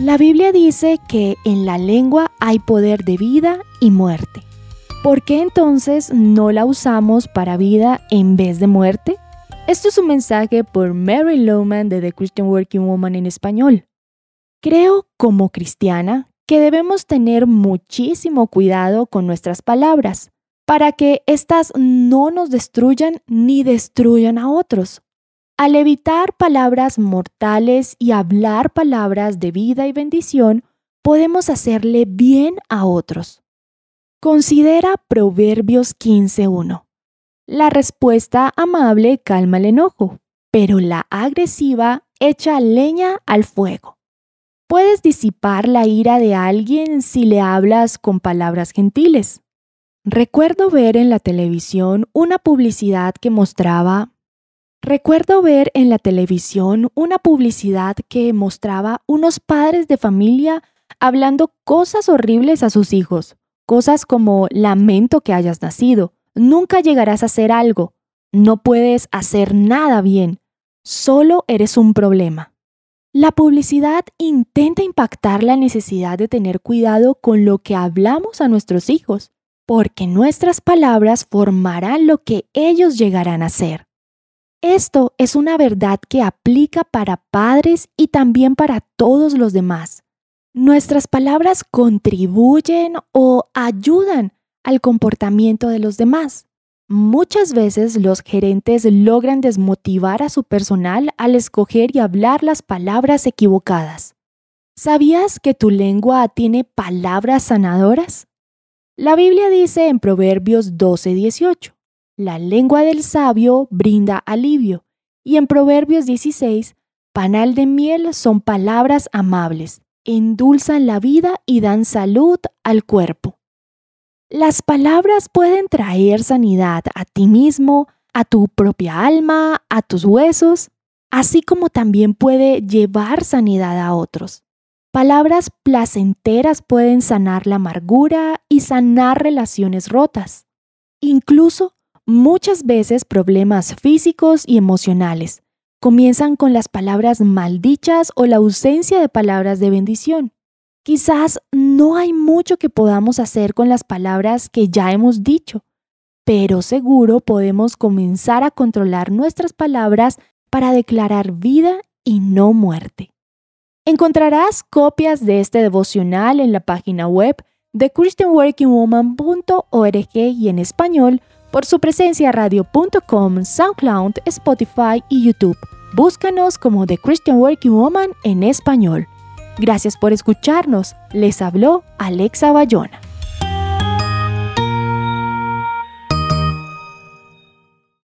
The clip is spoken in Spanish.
La Biblia dice que en la lengua hay poder de vida y muerte. ¿Por qué entonces no la usamos para vida en vez de muerte? Esto es un mensaje por Mary Lowman de The Christian Working Woman en español. Creo como cristiana que debemos tener muchísimo cuidado con nuestras palabras para que éstas no nos destruyan ni destruyan a otros. Al evitar palabras mortales y hablar palabras de vida y bendición, podemos hacerle bien a otros. Considera Proverbios 15.1. La respuesta amable calma el enojo, pero la agresiva echa leña al fuego. Puedes disipar la ira de alguien si le hablas con palabras gentiles. Recuerdo ver en la televisión una publicidad que mostraba Recuerdo ver en la televisión una publicidad que mostraba unos padres de familia hablando cosas horribles a sus hijos. Cosas como lamento que hayas nacido, nunca llegarás a hacer algo, no puedes hacer nada bien, solo eres un problema. La publicidad intenta impactar la necesidad de tener cuidado con lo que hablamos a nuestros hijos, porque nuestras palabras formarán lo que ellos llegarán a ser. Esto es una verdad que aplica para padres y también para todos los demás. Nuestras palabras contribuyen o ayudan al comportamiento de los demás. Muchas veces los gerentes logran desmotivar a su personal al escoger y hablar las palabras equivocadas. ¿Sabías que tu lengua tiene palabras sanadoras? La Biblia dice en Proverbios 12:18, la lengua del sabio brinda alivio, y en Proverbios 16, panal de miel son palabras amables, endulzan la vida y dan salud al cuerpo. Las palabras pueden traer sanidad a ti mismo, a tu propia alma, a tus huesos, así como también puede llevar sanidad a otros. Palabras placenteras pueden sanar la amargura y sanar relaciones rotas, incluso muchas veces problemas físicos y emocionales, comienzan con las palabras maldichas o la ausencia de palabras de bendición. Quizás no hay mucho que podamos hacer con las palabras que ya hemos dicho, pero seguro podemos comenzar a controlar nuestras palabras para declarar vida y no muerte. Encontrarás copias de este devocional en la página web de christianworkingwoman.org y en español por su presencia radio.com, SoundCloud, Spotify y YouTube. Búscanos como The Christian Working Woman en español. Gracias por escucharnos. Les habló Alexa Bayona.